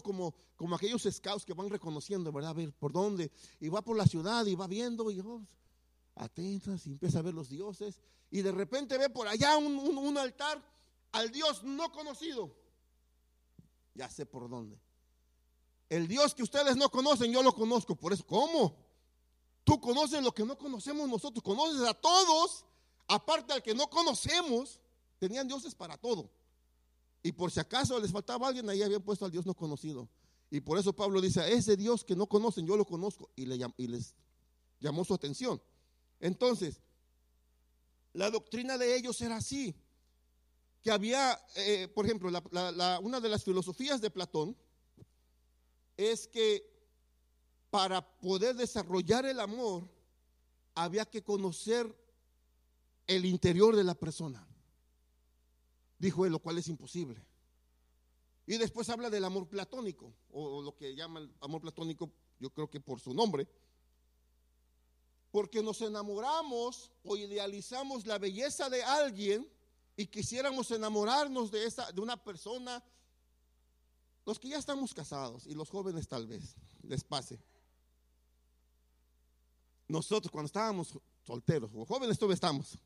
Como, como aquellos scouts que van reconociendo, ¿verdad? A ver por dónde. Y va por la ciudad y va viendo y oh, atentas y empieza a ver los dioses. Y de repente ve por allá un, un altar al Dios no conocido. Ya sé por dónde. El Dios que ustedes no conocen, yo lo conozco. Por eso, ¿cómo? Tú conoces lo que no conocemos nosotros. Conoces a todos, aparte al que no conocemos. Tenían dioses para todo. Y por si acaso les faltaba alguien, ahí habían puesto al Dios no conocido. Y por eso Pablo dice, a ese Dios que no conocen, yo lo conozco. Y, les llamó su atención. Entonces, la doctrina de ellos era así. Que había, eh, por ejemplo, una de las filosofías de Platón es que para poder desarrollar el amor había que conocer el interior de la persona. Dijo él, lo cual es imposible. Y después habla del amor platónico, o lo que llaman amor platónico, yo creo que por su nombre. Porque nos enamoramos o idealizamos la belleza de alguien y quisiéramos enamorarnos de, esa, de una persona los que ya estamos casados y los jóvenes tal vez les pase. Nosotros cuando estábamos solteros, o jóvenes todavía estamos,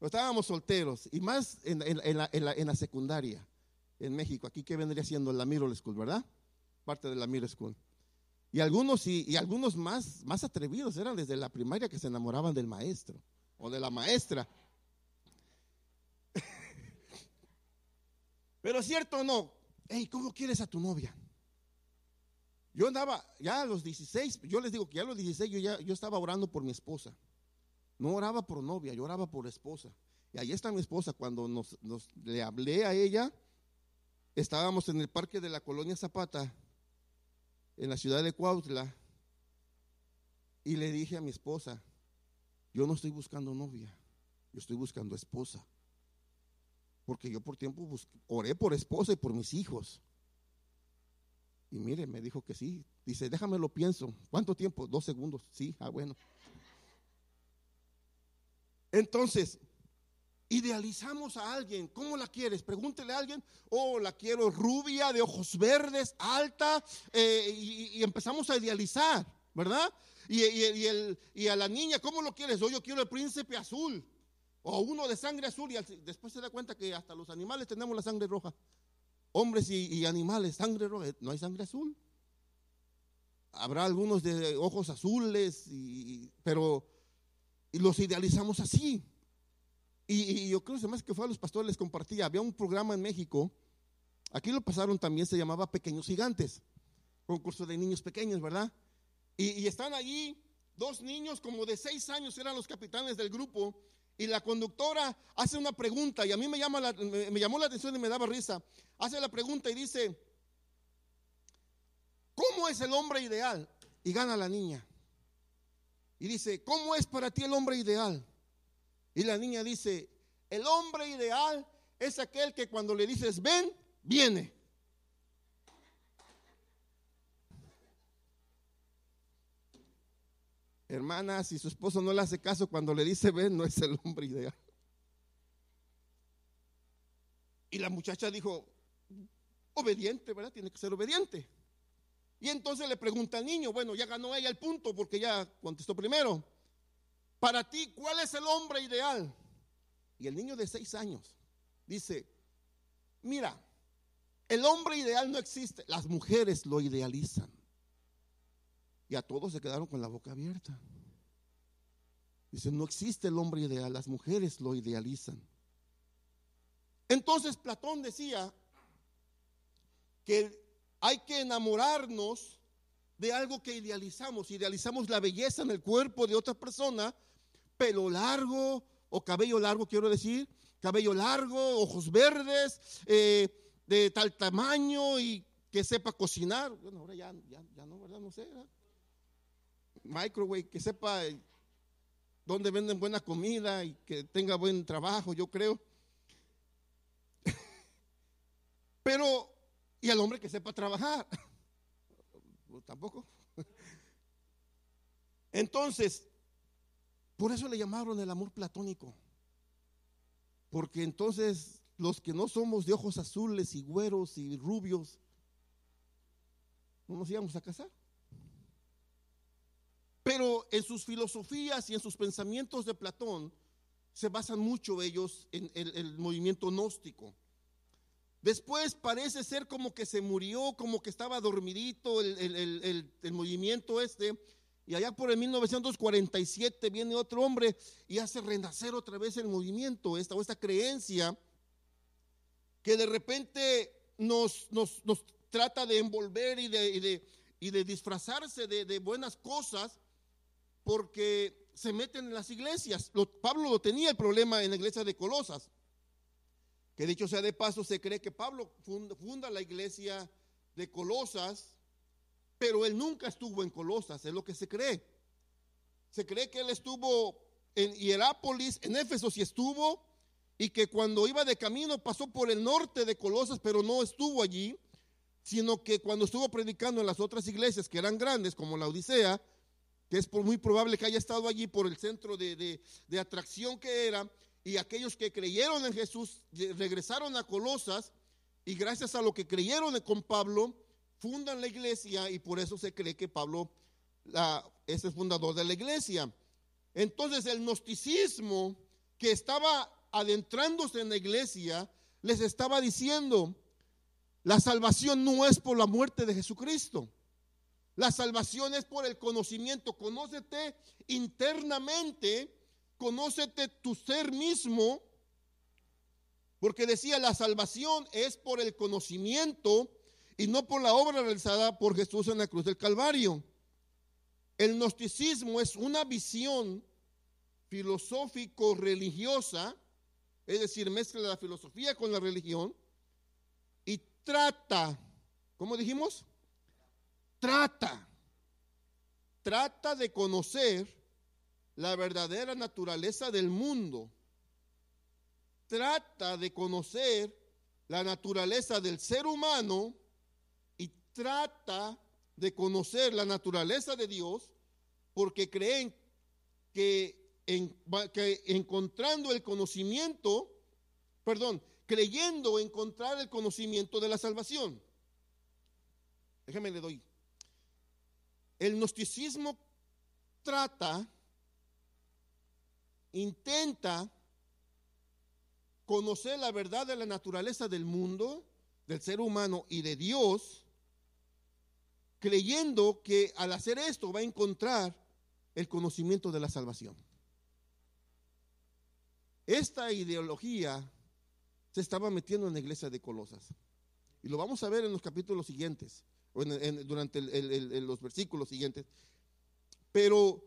estábamos solteros y más en, la, secundaria en México, aquí que vendría siendo la Middle School, ¿verdad? Parte de la Middle School. Y algunos, y, y, algunos más, más atrevidos eran desde la primaria que se enamoraban del maestro o de la maestra. Pero cierto o no, hey, ¿cómo quieres a tu novia? Yo andaba, ya a los 16, yo les digo que ya a los 16 yo, ya, yo estaba orando por mi esposa. No oraba por novia, yo oraba por esposa. Y ahí está mi esposa. Cuando nos, le hablé a ella, estábamos en el parque de la colonia Zapata, en la ciudad de Cuautla, y le dije a mi esposa, yo no estoy buscando novia, yo estoy buscando esposa. Porque yo por tiempo oré por esposa y por mis hijos. Y mire, me dijo que sí. Dice, déjame lo pienso. ¿Cuánto tiempo? Dos segundos. Sí, ah, bueno. Entonces, idealizamos a alguien. ¿Cómo la quieres? Pregúntele a alguien. Oh, la quiero rubia, de ojos verdes, alta. Eh, y, empezamos a idealizar, ¿verdad? Y, el, y, a la niña, ¿cómo lo quieres? Oh, yo quiero el príncipe azul. O uno de sangre azul y después se da cuenta que hasta los animales tenemos la sangre roja. Hombres y, animales, sangre roja, no hay sangre azul. Habrá algunos de ojos azules, y, pero los idealizamos así. Y, yo creo que que fue a los pastores les compartía, había un programa en México, aquí lo pasaron también, se llamaba Pequeños Gigantes, concurso de niños pequeños, ¿verdad? Y, y están allí dos niños como de seis años, eran los capitanes del grupo, y la conductora hace una pregunta y a mí me, llama me, llamó la atención y me daba risa. Hace la pregunta y dice, ¿cómo es el hombre ideal? Y gana la niña. Y dice, ¿cómo es para ti el hombre ideal? Y la niña dice, el hombre ideal es aquel que cuando le dices ven, viene. Hermana, si su esposo no le hace caso cuando le dice ven, no es el hombre ideal. Y la muchacha dijo, obediente, ¿verdad? Tiene que ser obediente. Y entonces le pregunta al niño, bueno, ya ganó ella el punto porque ya contestó primero. Para ti, ¿cuál es el hombre ideal? Y el niño de seis años dice, mira, el hombre ideal no existe, las mujeres lo idealizan. Y a todos se quedaron con la boca abierta. Dice, no existe el hombre ideal, las mujeres lo idealizan. Entonces Platón decía que hay que enamorarnos de algo que idealizamos. Idealizamos la belleza en el cuerpo de otra persona, pelo largo o cabello largo, quiero decir, cabello largo, ojos verdes, eh, de tal tamaño y que sepa cocinar. Bueno, ahora ya, ya, no, ¿verdad? No sé. ¿verdad? microwave, que sepa dónde venden buena comida y que tenga buen trabajo, yo creo. Pero, y al hombre que sepa trabajar. Tampoco. Entonces, por eso le llamaron el amor platónico. Porque entonces los que no somos de ojos azules y güeros y rubios, no nos íbamos a casar. Pero en sus filosofías y en sus pensamientos de Platón se basan mucho ellos en el, movimiento gnóstico. Después parece ser como que se murió, como que estaba dormidito el, el, movimiento este. Y allá por el 1947 viene otro hombre y hace renacer otra vez el movimiento, esta o esta creencia que de repente nos, nos, nos trata de envolver y de, y de, y de disfrazarse de, buenas cosas porque se meten en las iglesias. Pablo lo tenía el problema en la iglesia de Colosas, que dicho sea de paso, se cree que Pablo funda, la iglesia de Colosas, pero él nunca estuvo en Colosas, es lo que se cree. Se cree que él estuvo en Hierápolis, en Éfeso sí estuvo, y que cuando iba de camino pasó por el norte de Colosas, pero no estuvo allí, sino que cuando estuvo predicando en las otras iglesias que eran grandes, como la Odisea, que es muy probable que haya estado allí por el centro de, atracción que era, y aquellos que creyeron en Jesús regresaron a Colosas, y gracias a lo que creyeron con Pablo, fundan la iglesia, y por eso se cree que Pablo es el fundador de la iglesia. Entonces el gnosticismo que estaba adentrándose en la iglesia, les estaba diciendo, la salvación no es por la muerte de Jesucristo. La salvación es por el conocimiento. Conócete internamente, conócete tu ser mismo, porque decía, la salvación es por el conocimiento y no por la obra realizada por Jesús en la cruz del Calvario. El gnosticismo es una visión filosófico-religiosa es decir, mezcla la filosofía con la religión y trata, ¿cómo dijimos? Trata, trata de conocer la verdadera naturaleza del mundo. Trata de conocer la naturaleza del ser humano y trata de conocer la naturaleza de Dios porque creen que que encontrando el conocimiento, perdón, creyendo encontrar el conocimiento de la salvación. Déjame le doy. El gnosticismo trata, intenta conocer la verdad de la naturaleza del mundo, del ser humano y de Dios, creyendo que al hacer esto va a encontrar el conocimiento de la salvación. Esta ideología se estaba metiendo en la iglesia de Colosas. Y lo vamos a ver en los capítulos siguientes, o durante los versículos siguientes. Pero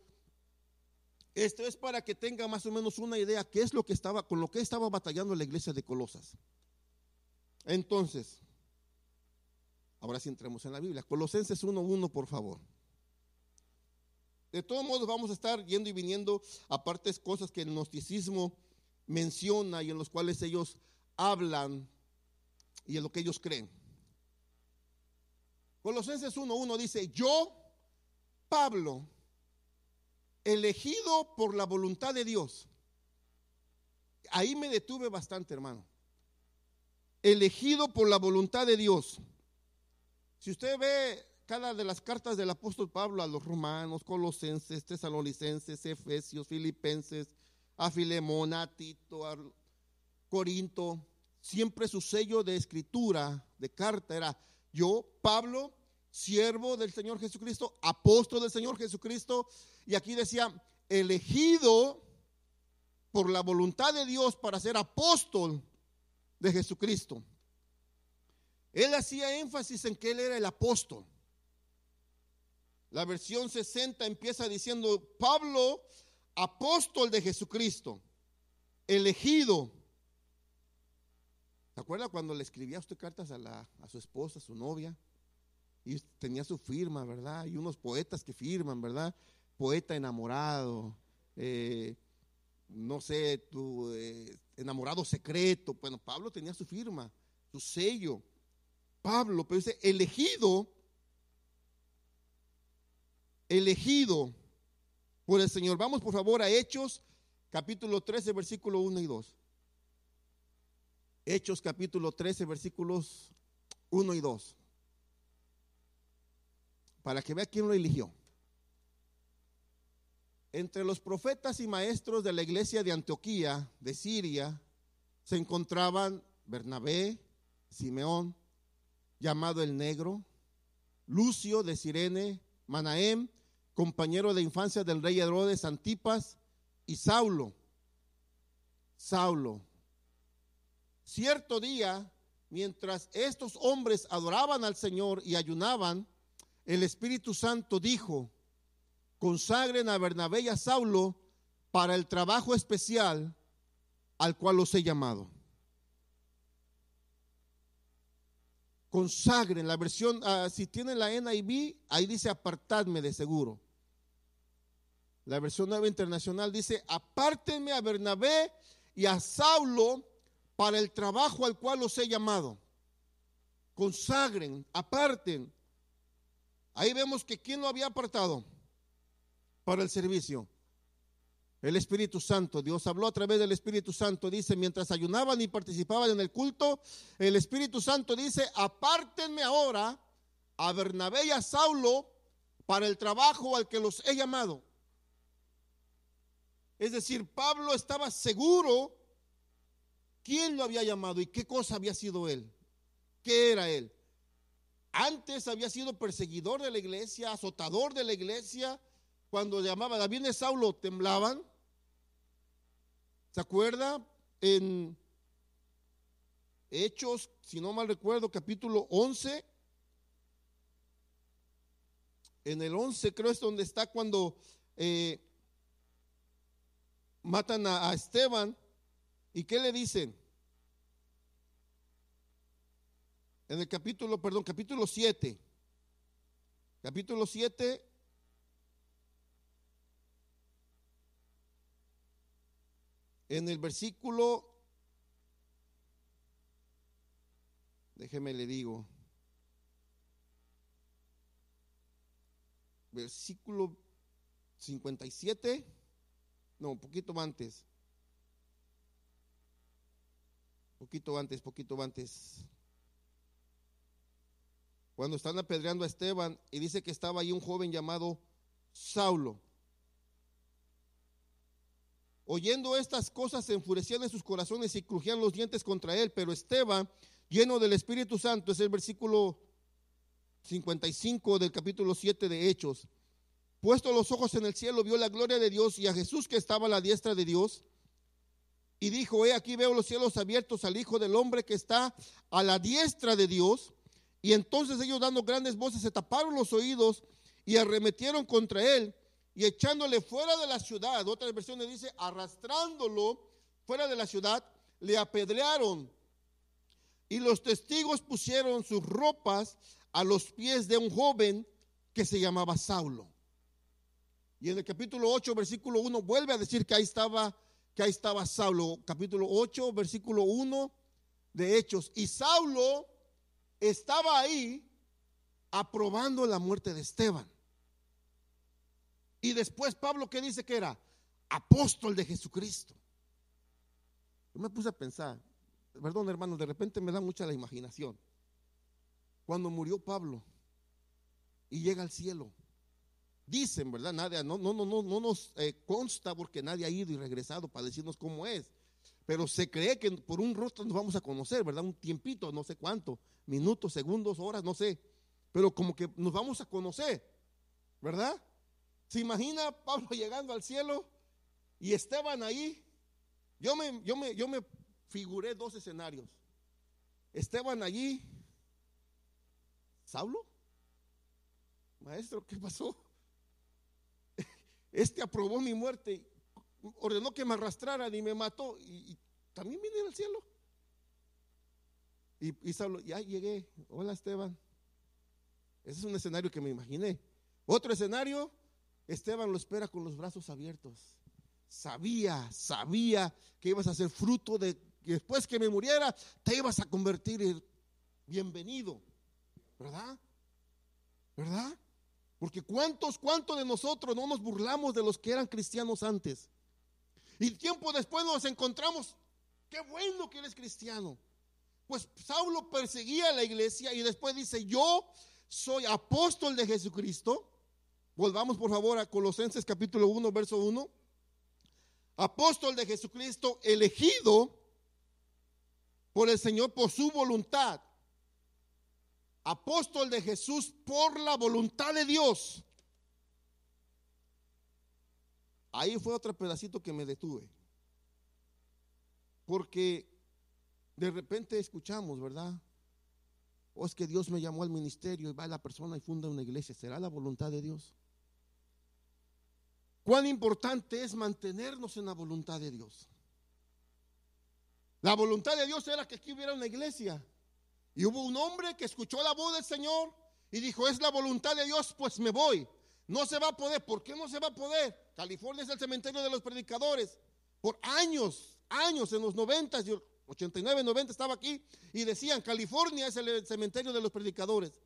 esto es para que tenga más o menos una idea qué es lo que estaba, con lo que estaba batallando la iglesia de Colosas. Entonces, ahora sí entremos en la Biblia. Colosenses 1.1, por favor. De todos modos vamos a estar yendo y viniendo a partes cosas que el gnosticismo menciona y en los cuales ellos hablan y en lo que ellos creen. Colosenses 1.1 dice, yo, Pablo, elegido por la voluntad de Dios. Ahí me detuve bastante, hermano. Elegido por la voluntad de Dios. Si usted ve cada de las cartas del apóstol Pablo a los romanos, colosenses, tesalonicenses, efesios, filipenses, a Filemón, a Tito, a Corinto, siempre su sello de escritura, de carta, era yo, Pablo, siervo del Señor Jesucristo, apóstol del Señor Jesucristo, y aquí decía, elegido por la voluntad de Dios para ser apóstol de Jesucristo. Él hacía énfasis en que él era el apóstol. La versión 60 empieza diciendo, Pablo, apóstol de Jesucristo, elegido. ¿Se acuerda cuando le escribía usted cartas a, la, a su esposa, a su novia? Y tenía su firma, ¿verdad? Y unos poetas que firman, ¿verdad? Poeta enamorado, eh, no sé, tu eh, enamorado secreto. Bueno, Pablo tenía su firma, su sello. Pablo, pero dice, elegido, elegido por el Señor. Vamos por favor a Hechos capítulo 13, versículo 1 y 2. Hechos capítulo 13, versículos 1 y 2. Para que vea quién lo eligió. Entre los profetas y maestros de la iglesia de Antioquía, de Siria, se encontraban Bernabé, Simeón, llamado el Negro, Lucio de Sirene, Manahem, compañero de infancia del rey Herodes Antipas, y Saulo. Saulo. Cierto día, mientras estos hombres adoraban al Señor y ayunaban, el Espíritu Santo dijo, consagren a Bernabé y a Saulo para el trabajo especial al cual los he llamado. Consagren la versión, ah, si tienen la NIV, ahí dice apartadme de seguro. La versión nueva internacional dice, apártenme a Bernabé y a Saulo para el trabajo al cual los he llamado. Consagren, aparten. Ahí vemos que quién lo había apartado para el servicio. El Espíritu Santo, Dios habló a través del Espíritu Santo, dice, mientras ayunaban y participaban en el culto, el Espíritu Santo dice, apártenme ahora a Bernabé y a Saulo para el trabajo al que los he llamado. Es decir, Pablo estaba seguro quién lo había llamado y qué cosa había sido él, qué era él. Antes había sido perseguidor de la iglesia, azotador de la iglesia. Cuando llamaba David de Saulo temblaban. ¿Se acuerda? En Hechos, si no mal recuerdo, capítulo 11. En el 11 creo es donde está cuando eh, matan a, a Esteban. ¿Y qué le dicen? En el capítulo, perdón, capítulo 7. Capítulo 7. En el versículo, déjeme le digo, versículo 57, no, un poquito antes, poquito antes, poquito antes. Cuando están apedreando a Esteban y dice que estaba ahí un joven llamado Saulo. Oyendo estas cosas se enfurecían en sus corazones y crujían los dientes contra él, pero Esteban, lleno del Espíritu Santo, es el versículo 55 del capítulo 7 de Hechos. Puesto los ojos en el cielo, vio la gloria de Dios y a Jesús que estaba a la diestra de Dios. Y dijo, he aquí veo los cielos abiertos al Hijo del Hombre que está a la diestra de Dios. Y entonces ellos dando grandes voces se taparon los oídos y arremetieron contra él y echándole fuera de la ciudad, otra versión le dice, arrastrándolo fuera de la ciudad, le apedrearon. Y los testigos pusieron sus ropas a los pies de un joven que se llamaba Saulo. Y en el capítulo 8, versículo 1, vuelve a decir que ahí estaba, que ahí estaba Saulo. Capítulo 8, versículo 1 de Hechos. Y Saulo estaba ahí aprobando la muerte de Esteban. Y después Pablo, ¿qué dice que era? Apóstol de Jesucristo. Yo me puse a pensar, perdón hermano, de repente me da mucha la imaginación. Cuando murió Pablo y llega al cielo, dicen, ¿verdad? Nadie, no, no, no, no, no nos eh, consta porque nadie ha ido y regresado para decirnos cómo es. Pero se cree que por un rostro nos vamos a conocer, ¿verdad? Un tiempito, no sé cuánto, minutos, segundos, horas, no sé. Pero como que nos vamos a conocer, ¿verdad? ¿Se imagina Pablo llegando al cielo y Esteban ahí? Yo me, yo me, yo me figuré dos escenarios. Esteban allí. ¿Saulo? Maestro, ¿qué pasó? Este aprobó mi muerte, ordenó que me arrastraran y me mató. Y, también vine al cielo. Y, y Saulo, ya llegué. Hola Esteban. Ese es un escenario que me imaginé. Otro escenario, Esteban lo espera con los brazos abiertos. Sabía, sabía que ibas a ser fruto de que después que me muriera te ibas a convertir en bienvenido. ¿Verdad? ¿Verdad? Porque cuántos, cuántos de nosotros no nos burlamos de los que eran cristianos antes. Y tiempo después nos encontramos, qué bueno que eres cristiano. Pues Saulo perseguía a la iglesia y después dice, yo soy apóstol de Jesucristo. Volvamos por favor a Colosenses capítulo 1, verso 1. Apóstol de Jesucristo, elegido por el Señor por su voluntad. Apóstol de Jesús por la voluntad de Dios. Ahí fue otro pedacito que me detuve. Porque de repente escuchamos, ¿verdad? O es que Dios me llamó al ministerio y va la persona y funda una iglesia. ¿Será la voluntad de Dios? Cuán importante es mantenernos en la voluntad de Dios. La voluntad de Dios era que aquí hubiera una iglesia. Y hubo un hombre que escuchó la voz del Señor y dijo, es la voluntad de Dios, pues me voy. No se va a poder. ¿Por qué no se va a poder? California es el cementerio de los predicadores. Por años, años, en los 90, 89, 90 estaba aquí y decían, California es el cementerio de los predicadores.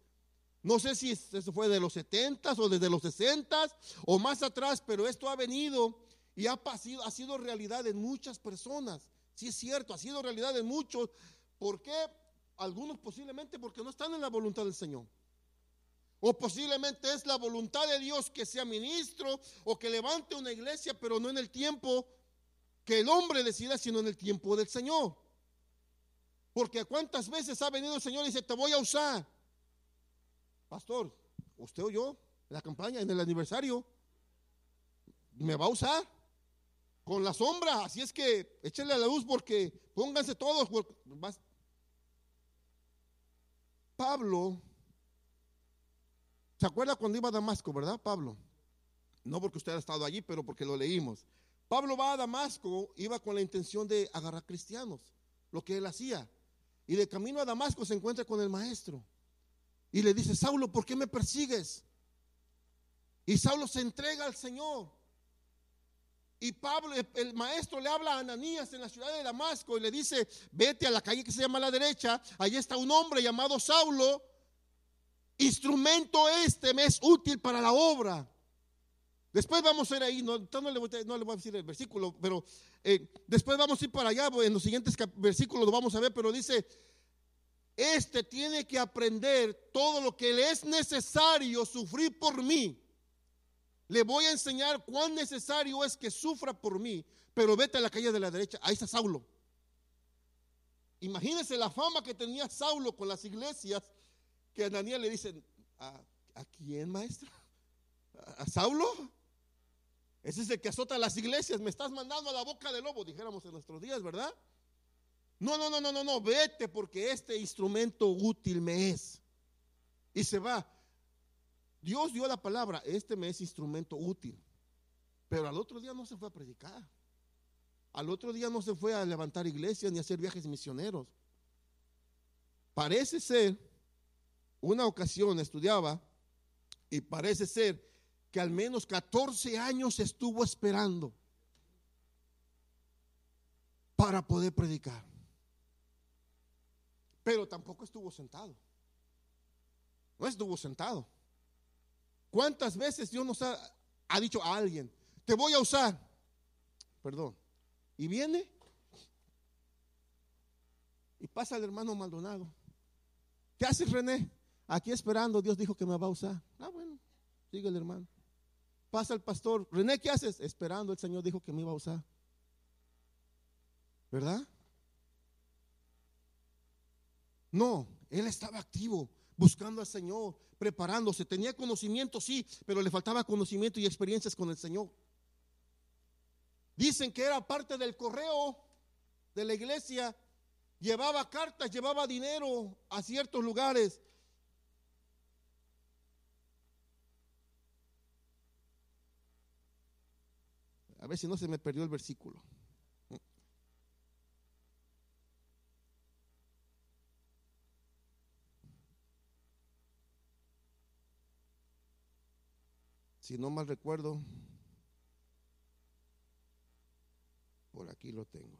No sé si eso fue de los 70 o desde los 60 o más atrás, pero esto ha venido y ha, ha sido realidad en muchas personas. Sí es cierto, ha sido realidad en muchos. ¿Por qué? Algunos posiblemente porque no están en la voluntad del Señor. O posiblemente es la voluntad de Dios que sea ministro o que levante una iglesia, pero no en el tiempo que el hombre decida, sino en el tiempo del Señor. Porque cuántas veces ha venido el Señor y dice, te voy a usar. Pastor, usted o yo, en la campaña, en el aniversario, me va a usar con la sombra. Así es que échenle a la luz porque pónganse todos. Pablo, ¿se acuerda cuando iba a Damasco, verdad, Pablo? No porque usted ha estado allí, pero porque lo leímos. Pablo va a Damasco, iba con la intención de agarrar cristianos, lo que él hacía. Y de camino a Damasco se encuentra con el maestro. Y le dice, Saulo, ¿por qué me persigues? Y Saulo se entrega al Señor. Y Pablo, el maestro, le habla a Ananías en la ciudad de Damasco y le dice, vete a la calle que se llama a la derecha, allí está un hombre llamado Saulo. Instrumento este me es útil para la obra. Después vamos a ir ahí, no, le, voy, a decir el versículo, pero eh, después vamos a ir para allá, en los siguientes versículos lo vamos a ver, pero dice, este tiene que aprender todo lo que le es necesario sufrir por mí. Le voy a enseñar cuán necesario es que sufra por mí, pero vete a la calle de la derecha, ahí está Saulo. Imagínense la fama que tenía Saulo con las iglesias, que a Daniel le dicen, ¿a, ¿a quién maestro? ¿A Saulo? Ese es el que azota las iglesias. Me estás mandando a la boca del lobo, dijéramos en nuestros días, ¿verdad? No, no, no, no, no, no, vete porque este instrumento útil me es. Y se va. Dios dio la palabra, este me es instrumento útil. Pero al otro día no se fue a predicar. Al otro día no se fue a levantar iglesias ni a hacer viajes misioneros. Parece ser, una ocasión estudiaba y parece ser que al menos 14 años estuvo esperando para poder predicar. Pero tampoco estuvo sentado. No estuvo sentado. ¿Cuántas veces Dios nos ha, ha dicho a alguien, te voy a usar? Perdón. Y viene y pasa el hermano Maldonado. ¿Qué haces, René? Aquí esperando, Dios dijo que me va a usar. Ah, bueno, sigue el hermano pasa el pastor, René, ¿qué haces? Esperando, el Señor dijo que me iba a usar. ¿Verdad? No, él estaba activo, buscando al Señor, preparándose. Tenía conocimiento, sí, pero le faltaba conocimiento y experiencias con el Señor. Dicen que era parte del correo de la iglesia, llevaba cartas, llevaba dinero a ciertos lugares A ver si no se me perdió el versículo. Si no mal recuerdo, por aquí lo tengo.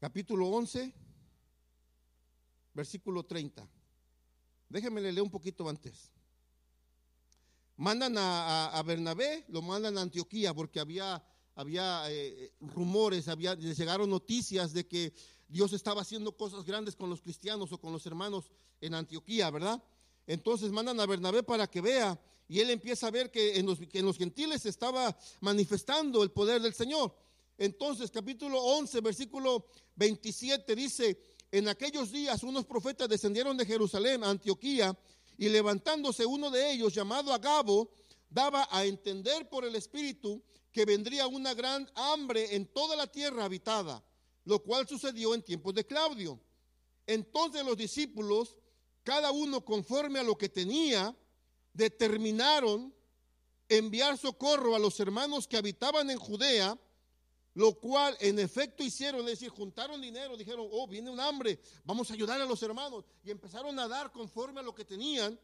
Capítulo 11, versículo 30. Déjenme leer un poquito antes mandan a, Bernabé, lo mandan a Antioquía porque había, había eh, rumores, había, llegaron noticias de que Dios estaba haciendo cosas grandes con los cristianos o con los hermanos en Antioquía, ¿verdad? Entonces mandan a Bernabé para que vea y él empieza a ver que en los, que en los gentiles estaba manifestando el poder del Señor. Entonces, capítulo 11, versículo 27 dice, en aquellos días unos profetas descendieron de Jerusalén a Antioquía y levantándose uno de ellos, llamado Agabo, daba a entender por el Espíritu que vendría una gran hambre en toda la tierra habitada, lo cual sucedió en tiempos de Claudio. Entonces los discípulos, cada uno conforme a lo que tenía, determinaron enviar socorro a los hermanos que habitaban en Judea, lo cual en efecto hicieron, es decir, juntaron dinero, dijeron, oh, viene un hambre, vamos a ayudar a los hermanos. Y empezaron a dar conforme a lo que tenían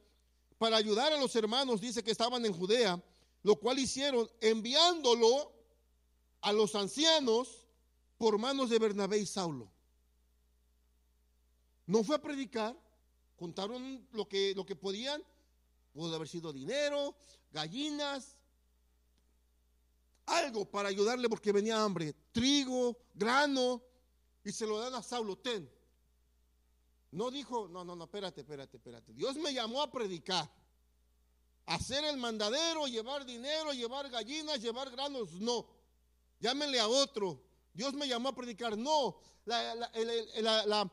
para ayudar a los hermanos, dice que estaban en Judea, lo cual hicieron enviándolo a los ancianos por manos de Bernabé y Saulo. No fue a predicar, juntaron lo que, lo que podían, pudo haber sido dinero, gallinas, algo para ayudarle porque venía hambre, trigo, grano, y se lo dan a Saulo, ten. No dijo, no, no, no, espérate, espérate, espérate. Dios me llamó a predicar, hacer el mandadero, llevar dinero, llevar gallinas, llevar granos, no. Llámenle a otro. Dios me llamó a predicar, no. La, la,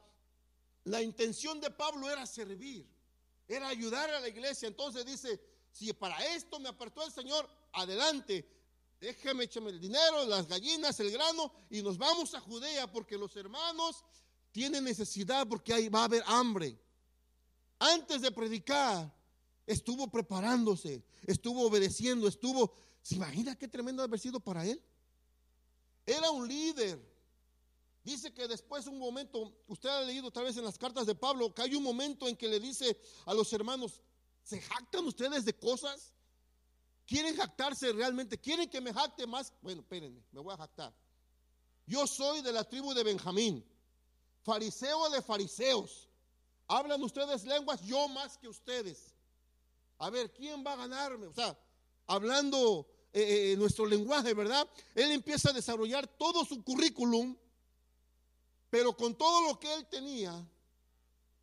la intención de Pablo era servir, era ayudar a la iglesia. Entonces dice, si para esto me apartó el Señor, adelante déjame echarme el dinero, las gallinas, el grano y nos vamos a Judea porque los hermanos tienen necesidad porque ahí va a haber hambre. Antes de predicar, estuvo preparándose, estuvo obedeciendo, estuvo... ¿Se imagina qué tremendo haber sido para él? Era un líder. Dice que después un momento, usted ha leído tal vez en las cartas de Pablo, que hay un momento en que le dice a los hermanos, ¿se jactan ustedes de cosas ¿Quieren jactarse realmente? ¿Quieren que me jacte más? Bueno, espérenme, me voy a jactar. Yo soy de la tribu de Benjamín, fariseo de fariseos. Hablan ustedes lenguas, yo más que ustedes. A ver, ¿quién va a ganarme? O sea, hablando eh, eh, nuestro lenguaje, ¿verdad? Él empieza a desarrollar todo su currículum, pero con todo lo que él tenía,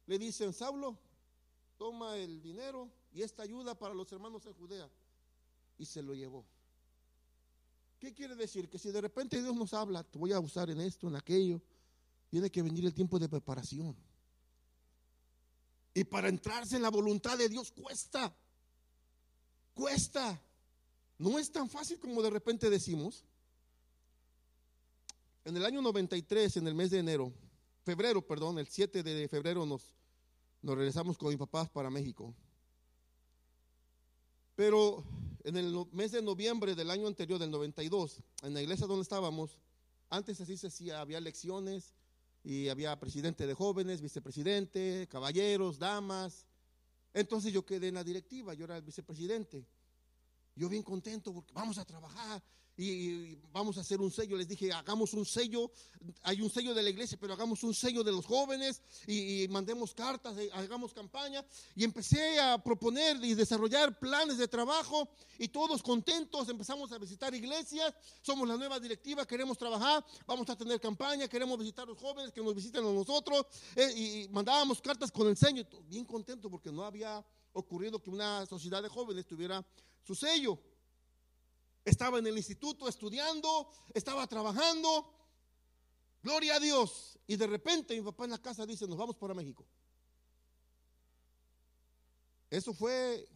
le dicen, Saulo, toma el dinero y esta ayuda para los hermanos en Judea y se lo llevó. ¿Qué quiere decir? Que si de repente Dios nos habla, te voy a usar en esto, en aquello, tiene que venir el tiempo de preparación. Y para entrarse en la voluntad de Dios cuesta. Cuesta. No es tan fácil como de repente decimos. En el año 93, en el mes de enero, febrero, perdón, el 7 de febrero nos, nos regresamos con mis papás para México. Pero en el mes de noviembre del año anterior, del 92, en la iglesia donde estábamos, antes así se hacía, había elecciones y había presidente de jóvenes, vicepresidente, caballeros, damas. Entonces yo quedé en la directiva, yo era el vicepresidente. Yo bien contento porque vamos a trabajar y vamos a hacer un sello. Les dije, hagamos un sello, hay un sello de la iglesia, pero hagamos un sello de los jóvenes y, mandemos cartas, hagamos campaña. Y empecé a proponer y desarrollar planes de trabajo y todos contentos empezamos a visitar iglesias. Somos la nueva directiva, queremos trabajar, vamos a tener campaña, queremos visitar a los jóvenes que nos visiten a nosotros. Eh, y mandábamos cartas con el sello, bien contento porque no había ocurrido que una sociedad de jóvenes tuviera su sello estaba en el instituto estudiando, estaba trabajando. Gloria a Dios. Y de repente mi papá en la casa dice, nos vamos para México. Eso fue,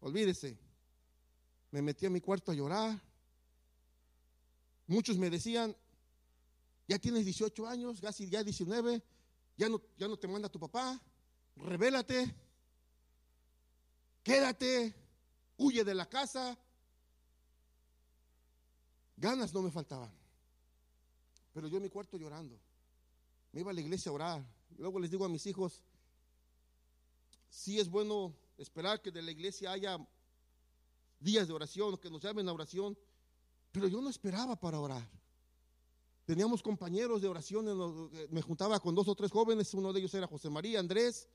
olvídese, me metí a mi cuarto a llorar. Muchos me decían, ya tienes 18 años, casi ya 19, ya no, ya no te manda tu papá, revélate, quédate, huye de la casa, Ganas no me faltaban. Pero yo en mi cuarto llorando. Me iba a la iglesia a orar. luego les digo a mis hijos, sí es bueno esperar que de la iglesia haya días de oración, que nos llamen a oración, pero yo no esperaba para orar. Teníamos compañeros de oración, me juntaba con dos o tres jóvenes, uno de ellos era José María, Andrés,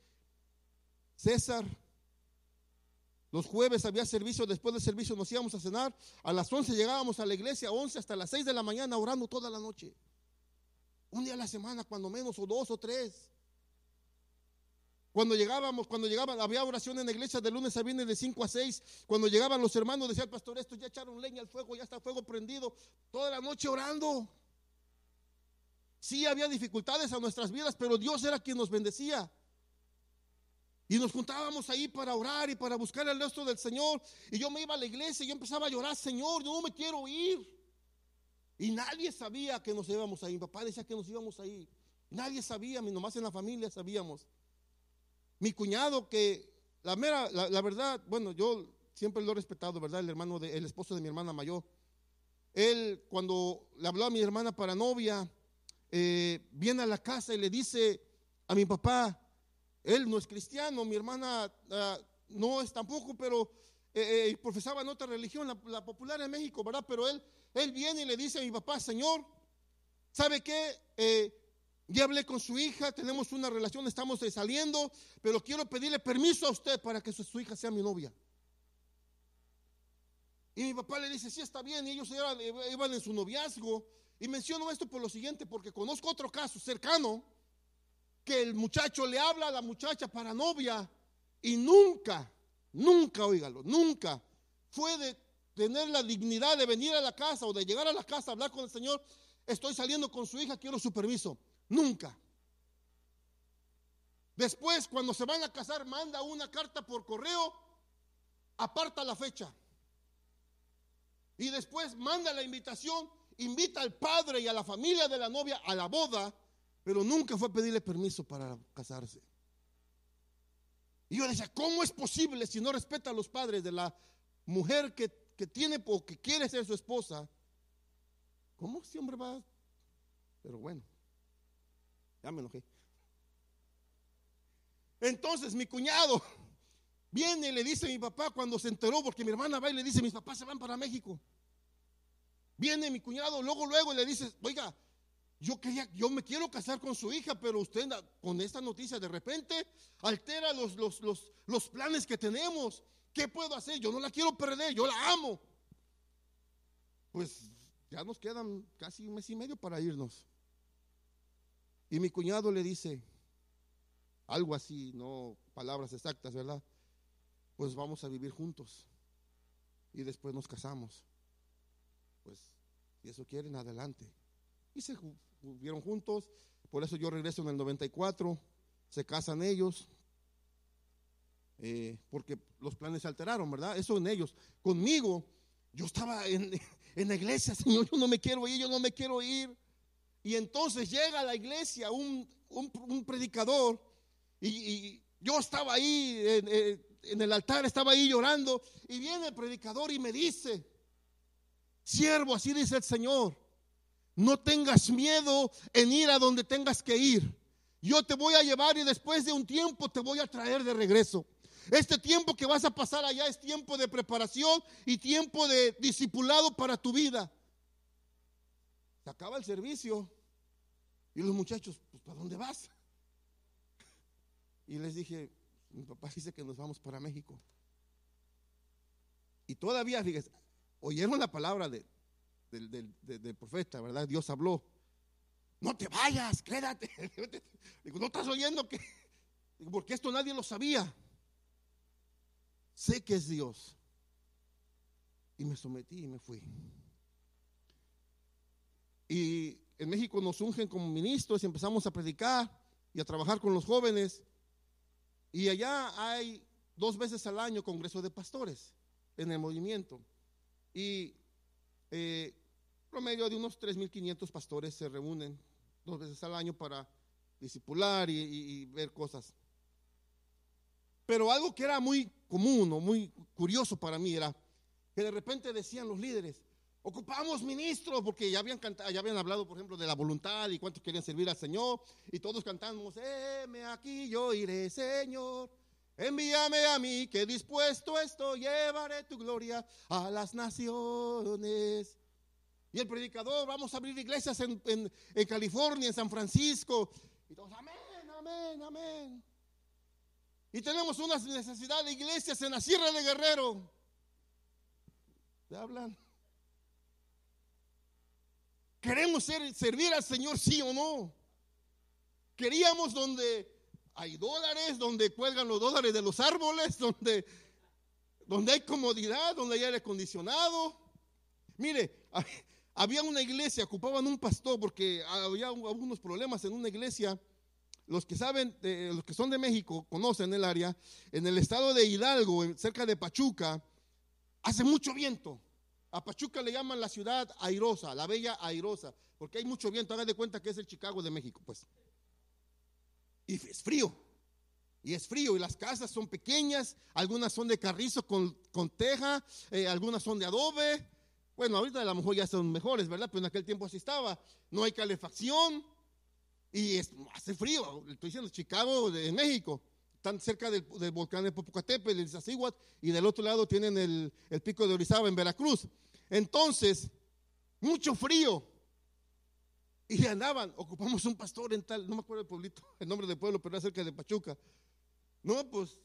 César, los jueves había servicio, después del servicio nos íbamos a cenar. A las 11 llegábamos a la iglesia, 11 hasta las 6 de la mañana orando toda la noche. Un día a la semana, cuando menos, o dos o tres. Cuando llegábamos, cuando llegaban, había oración en la iglesia de lunes a viernes de 5 a 6. Cuando llegaban los hermanos, decía el pastor, esto ya echaron leña al fuego, ya está el fuego prendido. Toda la noche orando. Sí había dificultades a nuestras vidas, pero Dios era quien nos bendecía. Y nos juntábamos ahí para orar y para buscar el resto del Señor. Y yo me iba a la iglesia y yo empezaba a llorar, Señor, yo no me quiero ir. Y nadie sabía que nos íbamos ahí. Mi papá decía que nos íbamos ahí. Nadie sabía, nomás en la familia sabíamos. Mi cuñado que, la mera, la, verdad, bueno, yo siempre lo he respetado, ¿verdad? El hermano, de, el esposo de mi hermana mayor. Él, cuando le habló a mi hermana para novia, eh, viene a la casa y le dice a mi papá, él no es cristiano, mi hermana ah, no es tampoco, pero eh, eh, profesaba en otra religión, la, popular en México, ¿verdad? Pero él, él viene y le dice a mi papá, Señor, ¿sabe qué? Eh, ya hablé con su hija, tenemos una relación, estamos saliendo, pero quiero pedirle permiso a usted para que su, hija sea mi novia. Y mi papá le dice, sí, está bien, y ellos iban en su noviazgo. Y menciono esto por lo siguiente, porque conozco otro caso cercano que el muchacho le habla a la muchacha para novia y nunca, nunca, oígalo, nunca fue de tener la dignidad de venir a la casa o de llegar a la casa a hablar con el Señor. Estoy saliendo con su hija, quiero su permiso. Nunca. Después, cuando se van a casar, manda una carta por correo, aparta la fecha. Y después manda la invitación, invita al padre y a la familia de la novia a la boda pero nunca fue a pedirle permiso para casarse. Y yo decía, ¿cómo es posible si no respeta a los padres de la mujer que, tiene o que quiere ser su esposa? ¿Cómo ese hombre va? Pero bueno, ya me enojé. Entonces mi cuñado viene y le dice a mi papá cuando se enteró, porque mi hermana va y le dice, mis papás se van para México. Viene mi cuñado, luego, luego le dice, oiga, yo quería, yo me quiero casar con su hija, pero usted con esta noticia de repente altera los, los, los, los planes que tenemos. ¿Qué puedo hacer? Yo no la quiero perder, yo la amo. Pues ya nos quedan casi un mes y medio para irnos. Y mi cuñado le dice algo así, no palabras exactas, ¿verdad? Pues vamos a vivir juntos y después nos casamos. Pues si eso quieren, adelante. Y se vivieron juntos, por eso yo regreso en el 94, se casan ellos, eh, porque los planes se alteraron, ¿verdad? Eso en ellos. Conmigo, yo estaba en, la iglesia, Señor, yo no me quiero ir, yo no me quiero ir. Y entonces llega a la iglesia un, predicador y, yo estaba ahí en, en el altar, estaba ahí llorando y viene el predicador y me dice, siervo, así dice el Señor no tengas miedo en ir a donde tengas que ir. Yo te voy a llevar y después de un tiempo te voy a traer de regreso. Este tiempo que vas a pasar allá es tiempo de preparación y tiempo de discipulado para tu vida. Se acaba el servicio y los muchachos, pues ¿para dónde vas? Y les dije, mi papá dice que nos vamos para México. Y todavía, fíjense, oyeron la palabra de, del, profeta, ¿verdad? Dios habló. No te vayas, quédate. Digo, no estás oyendo que. porque esto nadie lo sabía. Sé que es Dios. Y me sometí y me fui. Y en México nos ungen como ministros y empezamos a predicar y a trabajar con los jóvenes. Y allá hay dos veces al año congreso de pastores en el movimiento. Y eh, promedio de unos 3.500 pastores se reúnen dos veces al año para discipular y, ver cosas. Pero algo que era muy común o muy curioso para mí era que de repente decían los líderes, ocupamos ministros, porque ya habían, cantado, ya habían hablado, por ejemplo, de la voluntad y cuántos querían servir al Señor, y todos cantamos, heme aquí, yo iré, Señor. Envíame a mí, que dispuesto estoy, llevaré tu gloria a las naciones. Y el predicador, vamos a abrir iglesias en, California, en San Francisco. Y todos, amén, amén, amén. Y tenemos una necesidad de iglesias en la Sierra de Guerrero. ¿Te hablan? ¿Queremos servir al Señor, sí o no? Queríamos donde hay dólares, donde cuelgan los dólares de los árboles, donde, donde hay comodidad, donde hay aire acondicionado. Mire, había una iglesia, ocupaban un pastor porque había algunos problemas en una iglesia. Los que saben, los que son de México, conocen el área. En el estado de Hidalgo, cerca de Pachuca, hace mucho viento. A Pachuca le llaman la ciudad airosa, la bella airosa, porque hay mucho viento. Haga de cuenta que es el Chicago de México, pues. Y es frío. Y es frío. Y las casas son pequeñas. Algunas son de carrizo con, teja. Eh, algunas son de adobe. Bueno, ahorita a lo mejor ya son mejores, ¿verdad? Pero en aquel tiempo así estaba. No hay calefacción. Y hace frío. Estoy diciendo Chicago de México. Están cerca del, volcán de Popocatépetl, el Iztaccíhuatl, y del otro lado tienen el, el pico de Orizaba en Veracruz. Entonces, mucho frío. Y andaban, ocupamos un pastor en tal, no me acuerdo el pueblito, el nombre del pueblo, pero era cerca de Pachuca. No, pues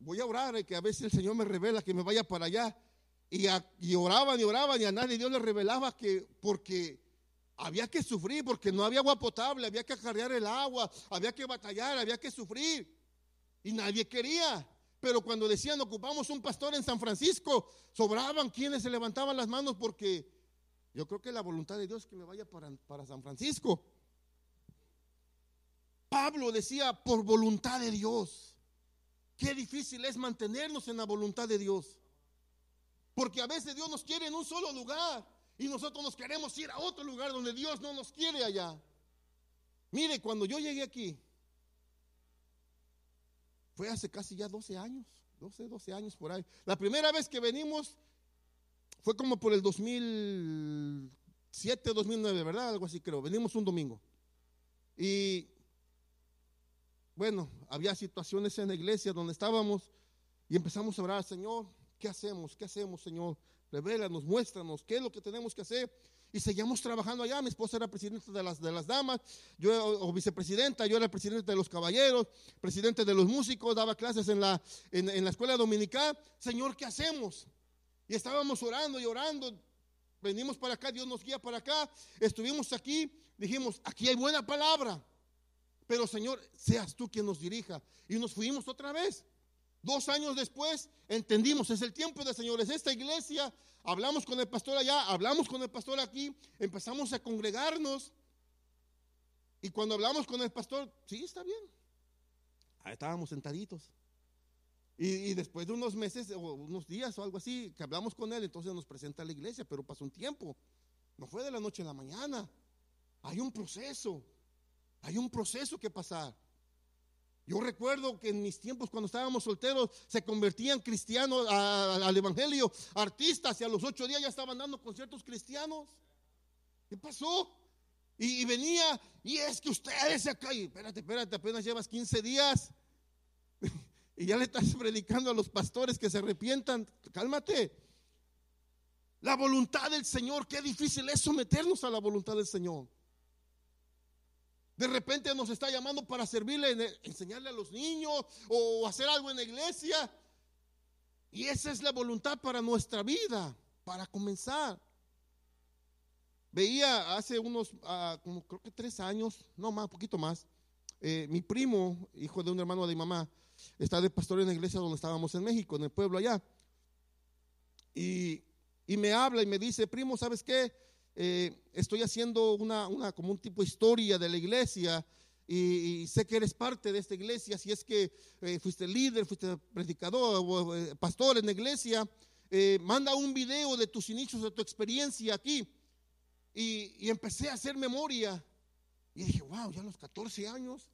voy a orar, eh, que a veces el Señor me revela que me vaya para allá. Y, oraban y oraban y a nadie Dios les revelaba que porque había que sufrir, porque no había agua potable, había que acarrear el agua, había que batallar, había que sufrir. Y nadie quería. Pero cuando decían ocupamos un pastor en San Francisco, sobraban quienes se levantaban las manos porque yo creo que la voluntad de Dios es que me vaya para, para San Francisco. Pablo decía, por voluntad de Dios. Qué difícil es mantenernos en la voluntad de Dios. Porque a veces Dios nos quiere en un solo lugar y nosotros nos queremos ir a otro lugar donde Dios no nos quiere allá. Mire, cuando yo llegué aquí, fue hace casi ya 12 años, 12, 12 años por ahí. La primera vez que venimos fue como por el 2007, 2009, ¿verdad? Algo así creo. Venimos un domingo. Y bueno, había situaciones en la iglesia donde estábamos y empezamos a orar, Señor, ¿qué hacemos? ¿Qué hacemos, Señor? Revélanos, muéstranos, ¿qué es lo que tenemos que hacer? y seguíamos trabajando allá. Mi esposa era presidenta de las, de las damas, yo o vicepresidenta, yo era presidente de los caballeros, presidente de los músicos, daba clases en la, en, la escuela dominical. Señor, ¿qué hacemos? Y estábamos orando y orando. Venimos para acá, Dios nos guía para acá. Estuvimos aquí, dijimos, aquí hay buena palabra. Pero Señor, seas tú quien nos dirija. Y nos fuimos otra vez. Dos años después entendimos, es el tiempo de señores. Esta iglesia, hablamos con el pastor allá, hablamos con el pastor aquí, empezamos a congregarnos. Y cuando hablamos con el pastor, sí, está bien. Ahí estábamos sentaditos. Y, después de unos meses o unos días o algo así, que hablamos con él, entonces nos presenta a la iglesia, pero pasó un tiempo. No fue de la noche a la mañana. Hay un proceso. Hay un proceso que pasar. Yo recuerdo que en mis tiempos cuando estábamos solteros se convertían cristianos al evangelio, artistas y a los ocho días ya estaban dando conciertos cristianos. ¿Qué pasó? Y, venía, y es que ustedes acá, y espérate, espérate, apenas llevas 15 días y ya le estás predicando a los pastores que se arrepientan. Cálmate. La voluntad del Señor, qué difícil es someternos a la voluntad del Señor. De repente nos está llamando para servirle, enseñarle a los niños o hacer algo en la iglesia. Y esa es la voluntad para nuestra vida, para comenzar. Veía hace unos, ah, como creo que tres años, no más, poquito más, eh, mi primo, hijo de un hermano de mi mamá, está de pastor en la iglesia donde estábamos en México, en el pueblo allá. Y, y me habla y me dice, primo, ¿sabes qué? Eh, estoy haciendo una, una, como un tipo de historia de la iglesia y, sé que eres parte de esta iglesia, si es que eh, fuiste líder, fuiste predicador eh, pastor en la iglesia, manda un video de tus inicios, de tu experiencia aquí. Y, y, empecé a hacer memoria. Y dije, wow, ya a los 14 años,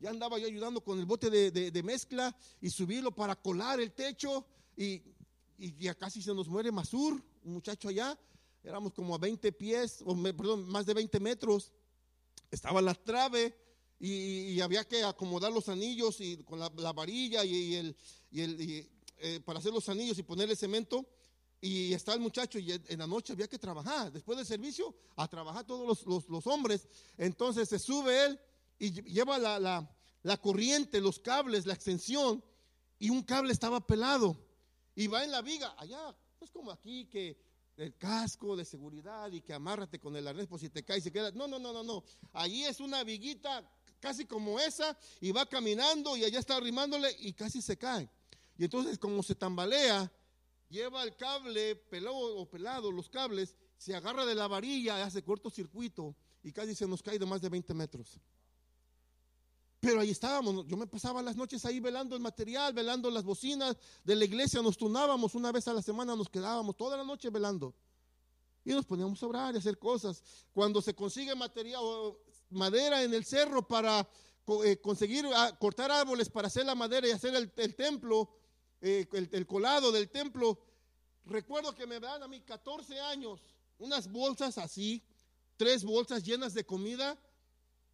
ya andaba yo ayudando con el bote de, de, mezcla y subirlo para colar el techo. Y, y ya casi se nos muere Masur, un muchacho allá éramos como a 20 pies, o perdón, más de 20 metros. Estaba la trave y, había que acomodar los anillos y con la, varilla y, el, y el eh, para hacer los anillos y ponerle cemento. Y está el muchacho y en la noche había que trabajar. Después del servicio, a trabajar todos los, los, hombres. Entonces se sube él y lleva la, la, la corriente, los cables, la extensión. Y un cable estaba pelado. Y va en la viga. Allá, es como aquí que el casco de seguridad y que amárrate con el arnés por si te caes y se queda. No, no, no, no, no. Allí es una viguita casi como esa, y va caminando y allá está arrimándole y casi se cae. Y entonces como se tambalea, lleva el cable pelado o pelado, los cables, se agarra de la varilla, hace cortocircuito y casi se nos cae de más de 20 metros. Pero ahí estábamos, yo me pasaba las noches ahí velando el material, velando las bocinas de la iglesia, nos tunábamos una vez a la semana, nos quedábamos toda la noche velando. Y nos poníamos a orar y hacer cosas. Cuando se consigue material, madera en el cerro para eh, conseguir ah, cortar árboles para hacer la madera y hacer el, templo, eh, el, colado del templo, recuerdo que me dan a mí 14 años, unas bolsas así, tres bolsas llenas de comida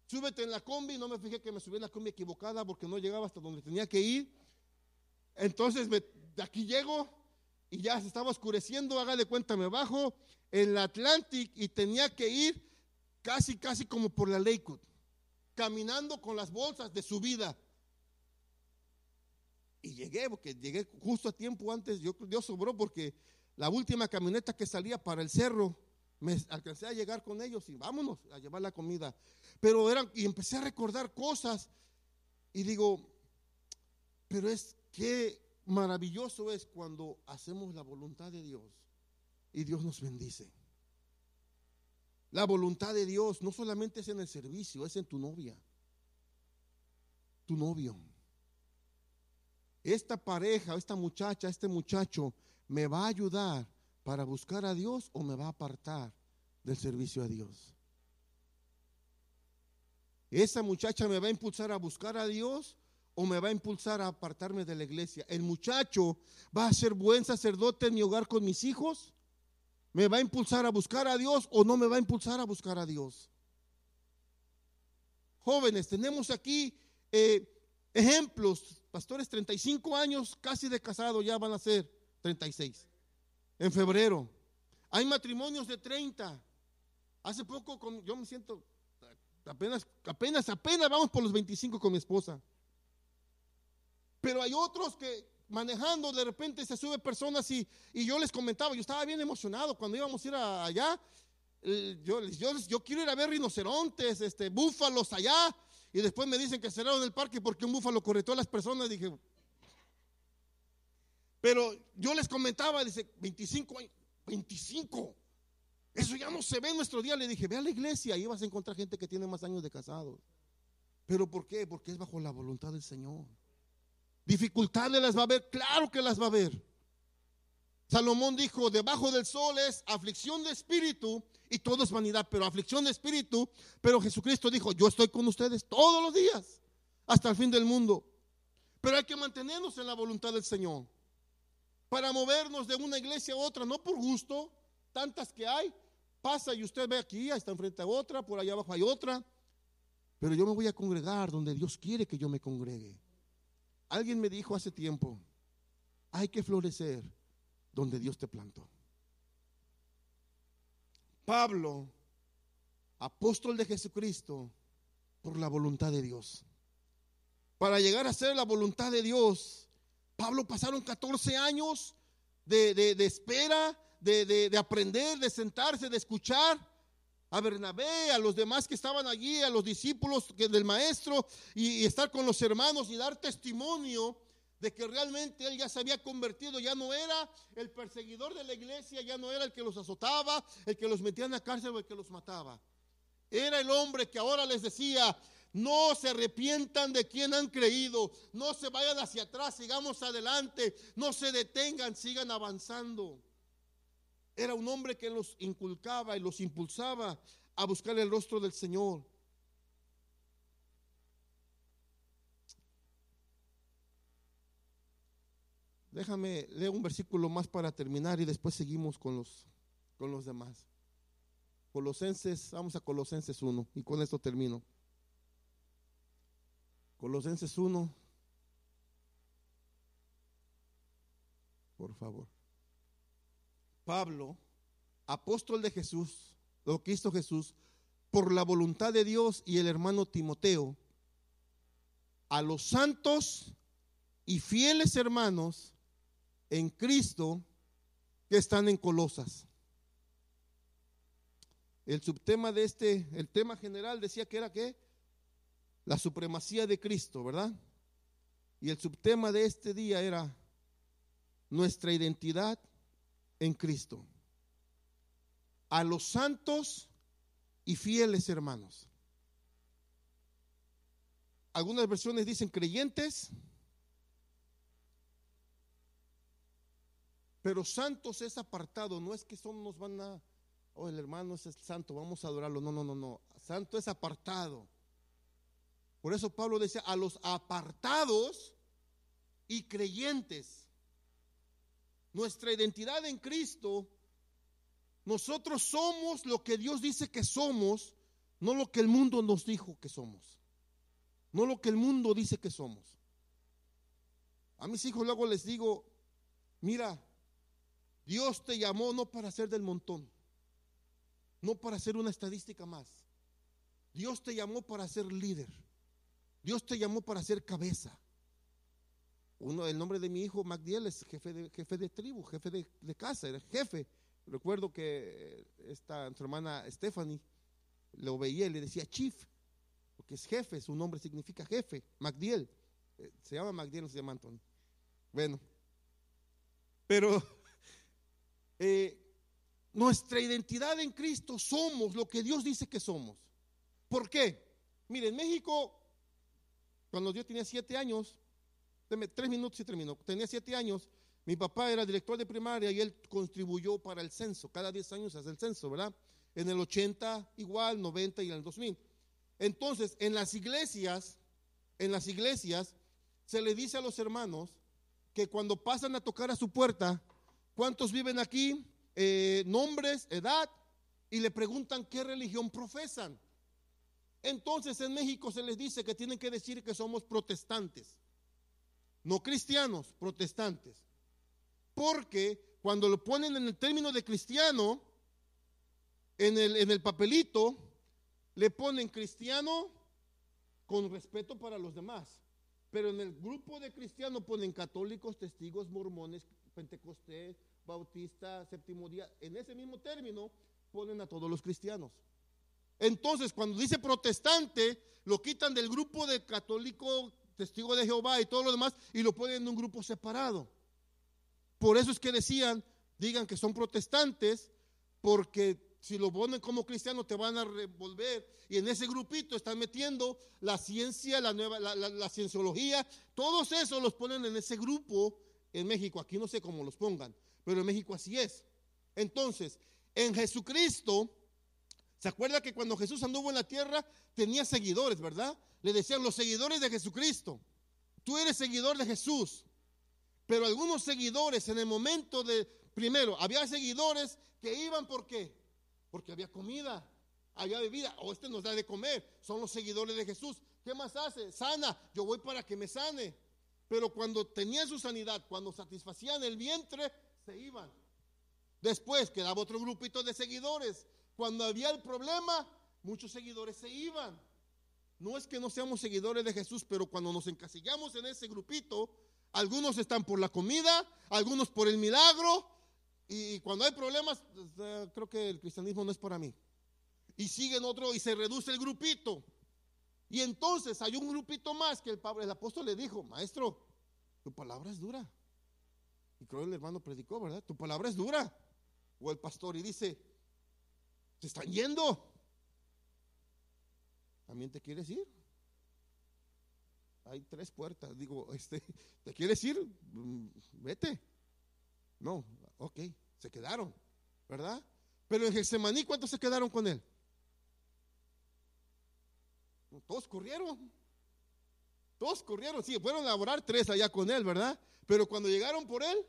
súbete en la combi, no me fijé que me subí en la combi equivocada porque no llegaba hasta donde tenía que ir. Entonces de aquí llego y ya se estaba oscureciendo, haga de cuenta, me bajo en la Atlantic y tenía que ir casi, casi como por la Lakewood, caminando con las bolsas de subida. Y llegué, porque llegué justo a tiempo antes, yo, Dios sobró porque la última camioneta que salía para el cerro me alcancé a llegar con ellos y vámonos a llevar la comida. Pero eran, y empecé a recordar cosas y digo, pero es que maravilloso es cuando hacemos la voluntad de Dios y Dios nos bendice. La voluntad de Dios no solamente es en el servicio, es en tu novia, tu novio. Esta pareja, esta muchacha, este muchacho me va a ayudar para buscar a Dios o me va a apartar del servicio a Dios? ¿Esa muchacha me va a impulsar a buscar a Dios o me va a impulsar a apartarme de la iglesia? ¿El muchacho va a ser buen sacerdote en mi hogar con mis hijos? ¿Me va a impulsar a buscar a Dios o no me va a impulsar a buscar a Dios? Jóvenes, tenemos aquí eh, ejemplos. Pastores, 35 años casi de casado, ya van a ser 36 en febrero. Hay matrimonios de 30. Hace poco yo me siento apenas, apenas, apenas vamos por los 25 con mi esposa. Pero hay otros que manejando de repente se sube personas y, yo les comentaba, yo estaba bien emocionado cuando íbamos a ir allá. Yo, yo, quiero ir a ver rinocerontes, este, búfalos allá. Y después me dicen que cerraron el parque porque un búfalo corrió a las personas. Dije, pero yo les comentaba, dice, 25 años, 25. Eso ya no se ve en nuestro día. Le dije, ve a la iglesia, ahí vas a encontrar gente que tiene más años de casados. ¿Pero por qué? Porque es bajo la voluntad del Señor. Dificultades las va a haber, claro que las va a haber. Salomón dijo, debajo del sol es aflicción de espíritu y todo es vanidad, pero aflicción de espíritu. Pero Jesucristo dijo, yo estoy con ustedes todos los días, hasta el fin del mundo. Pero hay que mantenernos en la voluntad del Señor para movernos de una iglesia a otra, no por gusto, tantas que hay. Pasa y usted ve aquí, está enfrente a otra, por allá abajo hay otra. Pero yo me voy a congregar donde Dios quiere que yo me congregue. Alguien me dijo hace tiempo, hay que florecer donde Dios te plantó. Pablo, apóstol de Jesucristo, por la voluntad de Dios. Para llegar a ser la voluntad de Dios, Pablo pasaron 14 años de, espera, de, aprender, de sentarse, de escuchar a Bernabé, a los demás que estaban allí, a los discípulos del maestro y, estar con los hermanos y dar testimonio de que realmente él ya se había convertido, ya no era el perseguidor de la iglesia, ya no era el que los azotaba, el que los metía en la cárcel o el que los mataba. Era el hombre que ahora les decía, no se arrepientan de quien han creído. No se vayan hacia atrás, sigamos adelante. No se detengan, sigan avanzando. Era un hombre que los inculcaba y los impulsaba a buscar el rostro del Señor. Déjame leer un versículo más para terminar y después seguimos con los, con los demás. Colosenses, vamos a Colosenses 1 y con esto termino. Colosenses 1. Por favor. Pablo, apóstol de Jesús, lo que Jesús, por la voluntad de Dios y el hermano Timoteo, a los santos y fieles hermanos en Cristo que están en Colosas. El subtema de este, el tema general decía que era que la supremacía de Cristo, ¿verdad? Y el subtema de este día era nuestra identidad en Cristo. A los santos y fieles hermanos. Algunas versiones dicen creyentes, pero santos es apartado, no es que son nos van a, oh el hermano es el santo, vamos a adorarlo, no, no, no, no, santo es apartado. Por eso Pablo decía, a los apartados y creyentes. Nuestra identidad en Cristo, nosotros somos lo que Dios dice que somos, no lo que el mundo nos dijo que somos. No lo que el mundo dice que somos. A mis hijos luego les digo, mira, Dios te llamó no para ser del montón, no para ser una estadística más. Dios te llamó para ser líder. Dios te llamó para ser cabeza. Uno, el nombre de mi hijo, Magdiel, es jefe de, jefe de tribu, jefe de, casa, era jefe. Recuerdo que esta su hermana Stephanie lo veía y le decía chief, porque es jefe, su nombre significa jefe, Magdiel. Eh, se llama Magdiel, no se llama Antonio. Bueno, pero eh, nuestra identidad en Cristo somos lo que Dios dice que somos. ¿Por qué? Mire, en México, cuando yo tenía siete años, tres minutos y termino. Tenía siete años, mi papá era director de primaria y él contribuyó para el censo. Cada diez años hace el censo, ¿verdad? En el 80 igual, 90 y en el 2000. Entonces, en las iglesias, en las iglesias, se le dice a los hermanos que cuando pasan a tocar a su puerta, ¿cuántos viven aquí? Eh, nombres, edad, y le preguntan qué religión profesan. Entonces en México se les dice que tienen que decir que somos protestantes no cristianos, protestantes. Porque cuando lo ponen en el término de cristiano, en el, en el papelito, le ponen cristiano con respeto para los demás. Pero en el grupo de cristianos ponen católicos, testigos, mormones, pentecostés, bautistas, séptimo día. En ese mismo término ponen a todos los cristianos. Entonces, cuando dice protestante, lo quitan del grupo de católico, testigo de Jehová y todo lo demás, y lo ponen en un grupo separado. Por eso es que decían, digan que son protestantes, porque si lo ponen como cristiano te van a revolver. Y en ese grupito están metiendo la ciencia, la nueva, la, la cienciología, todos esos los ponen en ese grupo en México. Aquí no sé cómo los pongan, pero en México así es. Entonces, en Jesucristo, ¿se acuerda que cuando Jesús anduvo en la tierra tenía seguidores, verdad? le decían los seguidores de Jesucristo. Tú eres seguidor de Jesús. Pero algunos seguidores en el momento de, primero, había seguidores que iban por qué? Porque había comida, había bebida, o este nos da de comer, son los seguidores de Jesús. ¿Qué más hace? Sana, yo voy para que me sane. Pero cuando tenían su sanidad, cuando satisfacían el vientre, se iban. Después quedaba otro grupito de seguidores. Cuando había el problema, muchos seguidores se iban. No es que no seamos seguidores de Jesús, pero cuando nos encasillamos en ese grupito, algunos están por la comida, algunos por el milagro, y cuando hay problemas, pues, creo que el cristianismo no es para mí. Y siguen otro y se reduce el grupito. Y entonces hay un grupito más que el, el apóstol le dijo, maestro, tu palabra es dura. Y creo que el hermano predicó, ¿verdad? Tu palabra es dura. O el pastor y dice, se están yendo. ¿También te quieres ir? Hay tres puertas. Digo, este, ¿te quieres ir? Mm, vete. No, ok, se quedaron, ¿verdad? Pero en Getsemaní, ¿cuántos se quedaron con él? Todos corrieron. Todos corrieron, sí, fueron a orar tres allá con él, ¿verdad? Pero cuando llegaron por él,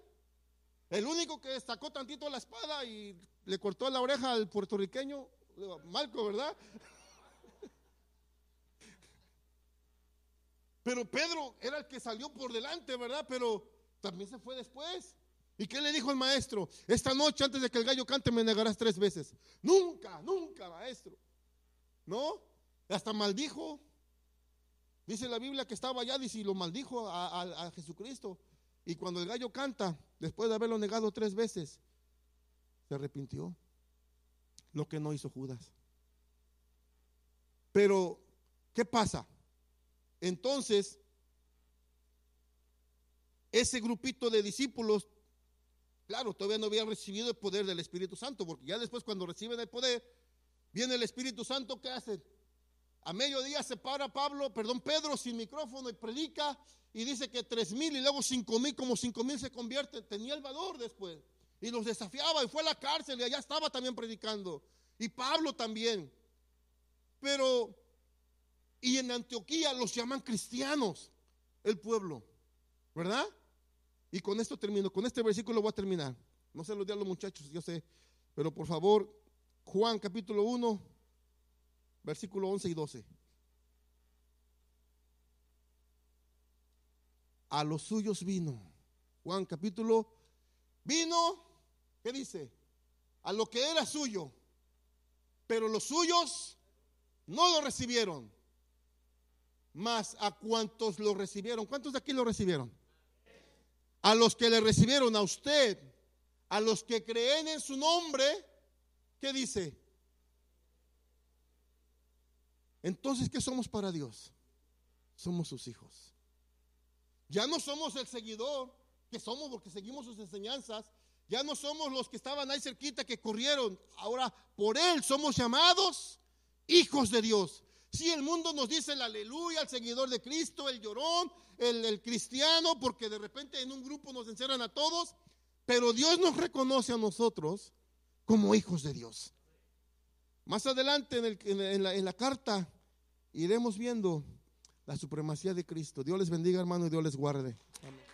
el único que sacó tantito la espada y le cortó la oreja al puertorriqueño, Malco, ¿verdad? Pero Pedro era el que salió por delante, ¿verdad? Pero también se fue después. ¿Y qué le dijo el maestro? Esta noche antes de que el gallo cante me negarás tres veces. Nunca, nunca, maestro. ¿No? Hasta maldijo. Dice la Biblia que estaba allá y lo maldijo a, a Jesucristo. Y cuando el gallo canta, después de haberlo negado tres veces, se arrepintió. Lo que no hizo Judas. Pero, ¿qué pasa? entonces, ese grupito de discípulos, claro, todavía no habían recibido el poder del Espíritu Santo, porque ya después cuando reciben el poder, viene el Espíritu Santo, ¿qué hacen? A mediodía se para Pablo, perdón, Pedro sin micrófono y predica y dice que tres mil y luego cinco mil, como cinco mil se convierten. Tenía el valor después y los desafiaba y fue a la cárcel y allá estaba también predicando. Y Pablo también. Pero, y en Antioquía los llaman cristianos, el pueblo, ¿verdad? Y con esto termino, con este versículo voy a terminar. No se los di a los muchachos, yo sé, pero por favor, Juan capítulo 1, versículo 11 y 12. A los suyos vino. Juan capítulo vino, ¿qué dice? A lo que era suyo, pero los suyos no lo recibieron. Más a cuantos lo recibieron. ¿Cuántos de aquí lo recibieron? A los que le recibieron, a usted, a los que creen en su nombre, ¿qué dice? Entonces, ¿qué somos para Dios? Somos sus hijos. Ya no somos el seguidor que somos porque seguimos sus enseñanzas. Ya no somos los que estaban ahí cerquita que corrieron. Ahora, por Él somos llamados hijos de Dios. Si el mundo nos dice el aleluya, el seguidor de Cristo, el llorón, el, cristiano, porque de repente en un grupo nos encerran a todos, pero Dios nos reconoce a nosotros como hijos de Dios. Más adelante en, el, en, la, en la carta iremos viendo la supremacía de Cristo. Dios les bendiga, hermano, y Dios les guarde. Amén.